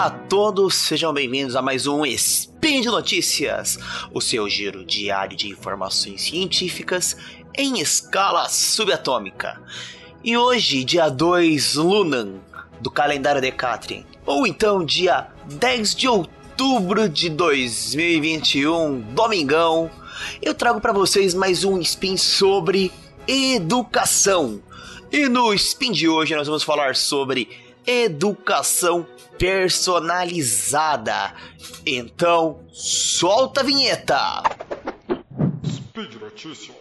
Olá a todos, sejam bem-vindos a mais um Spin de Notícias, o seu giro diário de informações científicas em escala subatômica. E hoje, dia 2 Lunan, do calendário Decatrian, ou então dia 10 de outubro de 2021, domingão, eu trago para vocês mais um spin sobre educação. E no spin de hoje nós vamos falar sobre educação personalizada. Então, solta a vinheta. Speed Notícias.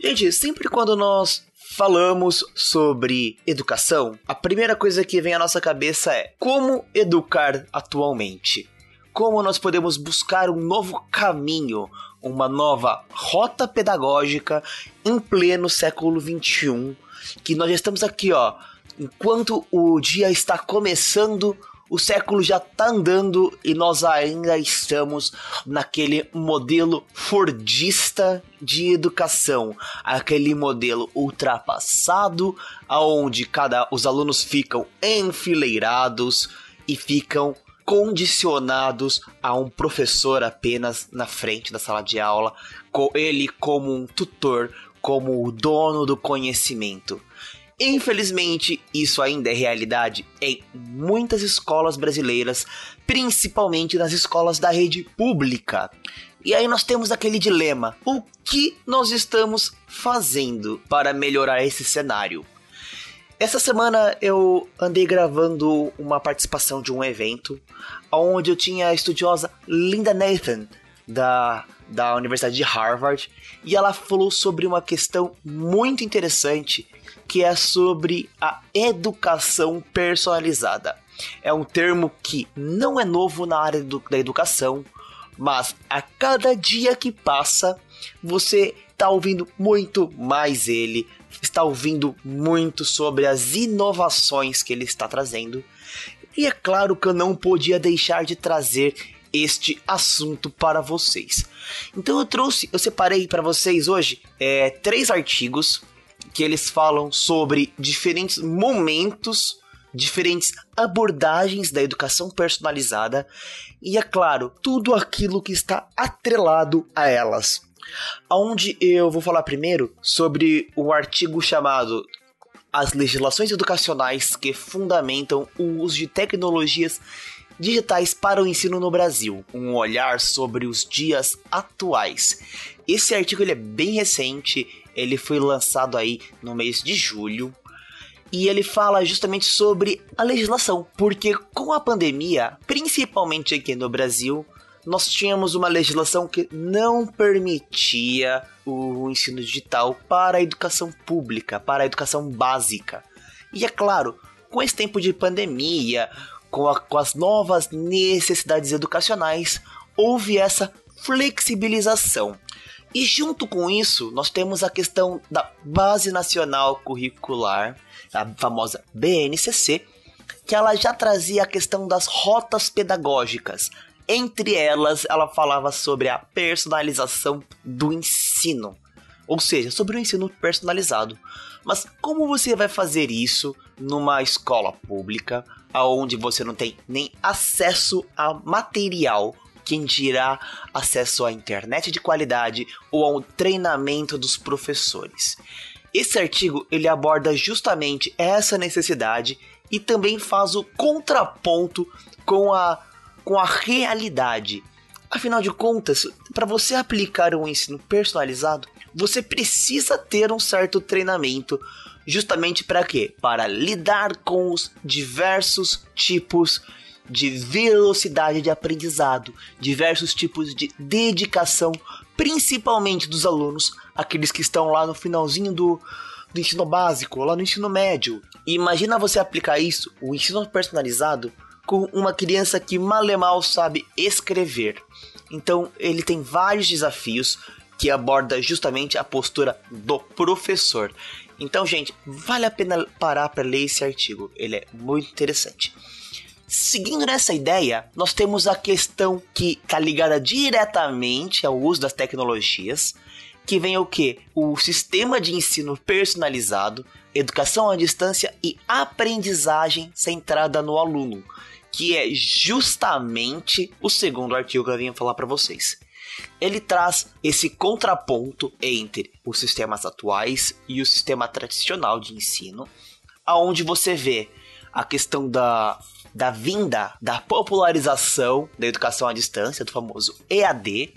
Gente, sempre quando nós falamos sobre educação, a primeira coisa que vem à nossa cabeça é como educar atualmente. Como nós podemos buscar um novo caminho, uma nova rota pedagógica em pleno século XXI, que nós já estamos aqui, ó, enquanto o dia está começando, o século já está andando e nós ainda estamos naquele modelo fordista de educação, aquele modelo ultrapassado, aonde cada os alunos ficam enfileirados e ficam condicionados a um professor apenas na frente da sala de aula, com ele como um tutor, como o dono do conhecimento. Infelizmente, isso ainda é realidade em muitas escolas brasileiras, principalmente nas escolas da rede pública. E aí nós temos aquele dilema: o que nós estamos fazendo para melhorar esse cenário? Essa semana eu andei gravando uma participação de um evento onde eu tinha a estudiosa Linda Nathan da, da Universidade de Harvard e ela falou sobre uma questão muito interessante que é sobre a educação personalizada. É um termo que não é novo na área do, da educação, mas a cada dia que passa você está ouvindo muito mais ele, está ouvindo muito sobre as inovações que ele está trazendo. E é claro que eu não podia deixar de trazer este assunto para vocês. Então eu trouxe, eu separei para vocês hoje é, três artigos que eles falam sobre diferentes momentos, diferentes abordagens da educação personalizada e, é claro, tudo aquilo que está atrelado a elas. Onde eu vou falar primeiro sobre o artigo chamado As legislações educacionais que fundamentam o uso de tecnologias digitais para o ensino no Brasil, um olhar sobre os dias atuais. Esse artigo ele é bem recente, ele foi lançado aí no mês de julho e ele fala justamente sobre a legislação, porque com a pandemia, principalmente aqui no Brasil, nós tínhamos uma legislação que não permitia o ensino digital para a educação pública, para a educação básica. E é claro, com esse tempo de pandemia, com, a, com as novas necessidades educacionais, houve essa flexibilização. E junto com isso, nós temos a questão da Base Nacional Curricular, a famosa BNCC, que ela já trazia a questão das rotas pedagógicas. Entre elas, ela falava sobre a personalização do ensino, ou seja, sobre o ensino personalizado. Mas como você vai fazer isso numa escola pública, aonde você não tem nem acesso a material quem dirá acesso à internet de qualidade ou ao treinamento dos professores. Esse artigo ele aborda justamente essa necessidade e também faz o contraponto com a, com a realidade. Afinal de contas, para você aplicar um ensino personalizado, você precisa ter um certo treinamento, justamente para quê? Para lidar com os diversos tipos de velocidade de aprendizado, diversos tipos de dedicação, principalmente dos alunos, aqueles que estão lá no finalzinho do, do ensino básico, lá no ensino médio. E imagina você aplicar isso, o ensino personalizado, com uma criança que mal mal sabe escrever. Então ele tem vários desafios que aborda justamente a postura do professor. Então, gente, vale a pena parar para ler esse artigo. Ele é muito interessante. Seguindo nessa ideia, nós temos a questão que está ligada diretamente ao uso das tecnologias, que vem o que? O sistema de ensino personalizado, educação à distância e aprendizagem centrada no aluno, que é justamente o segundo artigo que eu vim falar para vocês. Ele traz esse contraponto entre os sistemas atuais e o sistema tradicional de ensino, aonde você vê a questão da, da vinda, da popularização da educação à distância, do famoso EAD,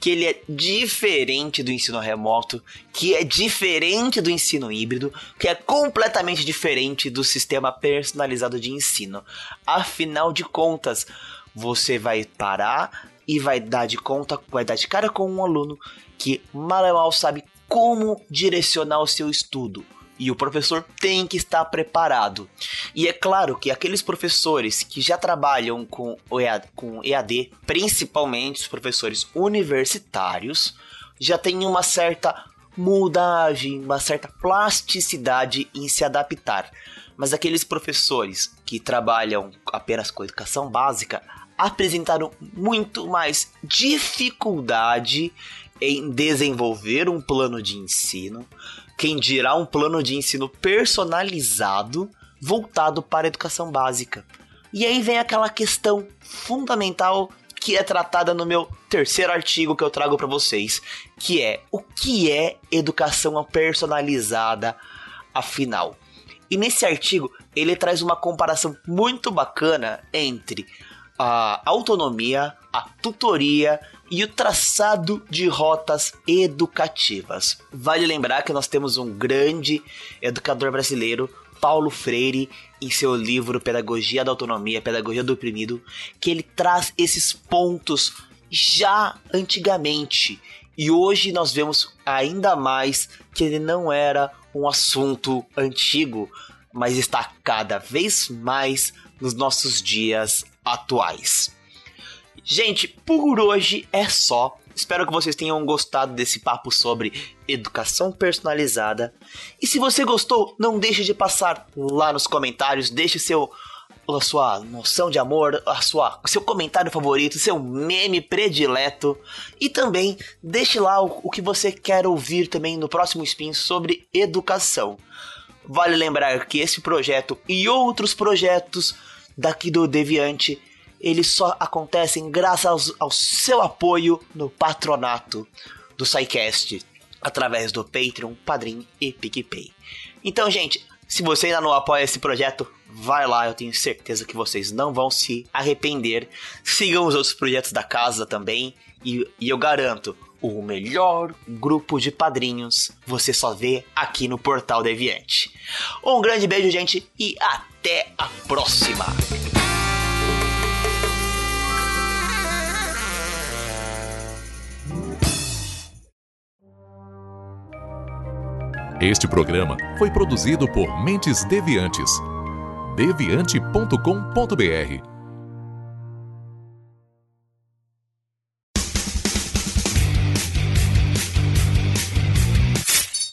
que ele é diferente do ensino remoto, que é diferente do ensino híbrido, que é completamente diferente do sistema personalizado de ensino. Afinal de contas, você vai parar e vai dar de conta, vai dar de cara com um aluno que mal e mal sabe como direcionar o seu estudo e o professor tem que estar preparado. E é claro que aqueles professores que já trabalham com, EAD, com EAD, principalmente os professores universitários, já têm uma certa mudagem, uma certa plasticidade em se adaptar. Mas aqueles professores que trabalham apenas com educação básica apresentaram muito mais dificuldade em desenvolver um plano de ensino, quem dirá um plano de ensino personalizado voltado para a educação básica. E aí vem aquela questão fundamental que é tratada no meu terceiro artigo que eu trago para vocês, que é o que é educação personalizada afinal. E nesse artigo ele traz uma comparação muito bacana entre a autonomia, a tutoria e o traçado de rotas educativas. Vale lembrar que nós temos um grande educador brasileiro, Paulo Freire, em seu livro Pedagogia da Autonomia, Pedagogia do Oprimido, que ele traz esses pontos já antigamente. E hoje nós vemos ainda mais que ele não era um assunto antigo, mas está cada vez mais nos nossos dias atuais. Gente, por hoje é só. Espero que vocês tenham gostado desse papo sobre educação personalizada. E se você gostou, não deixe de passar lá nos comentários, deixe seu a sua noção de amor, a sua seu comentário favorito, seu meme predileto e também deixe lá o, o que você quer ouvir também no próximo spin sobre educação. Vale lembrar que esse projeto e outros projetos daqui do Deviante eles só acontecem graças ao, seu apoio no patronato do SciCast, através do Patreon, Padrim e PicPay. Então, gente, se você ainda não apoia esse projeto, vai lá, eu tenho certeza que vocês não vão se arrepender. Sigam os outros projetos da casa também, e, e eu garanto, o melhor grupo de padrinhos você só vê aqui no Portal Deviante. Um grande beijo, gente, e até a próxima! Este programa foi produzido por Mentes Deviantes. deviante.com.br.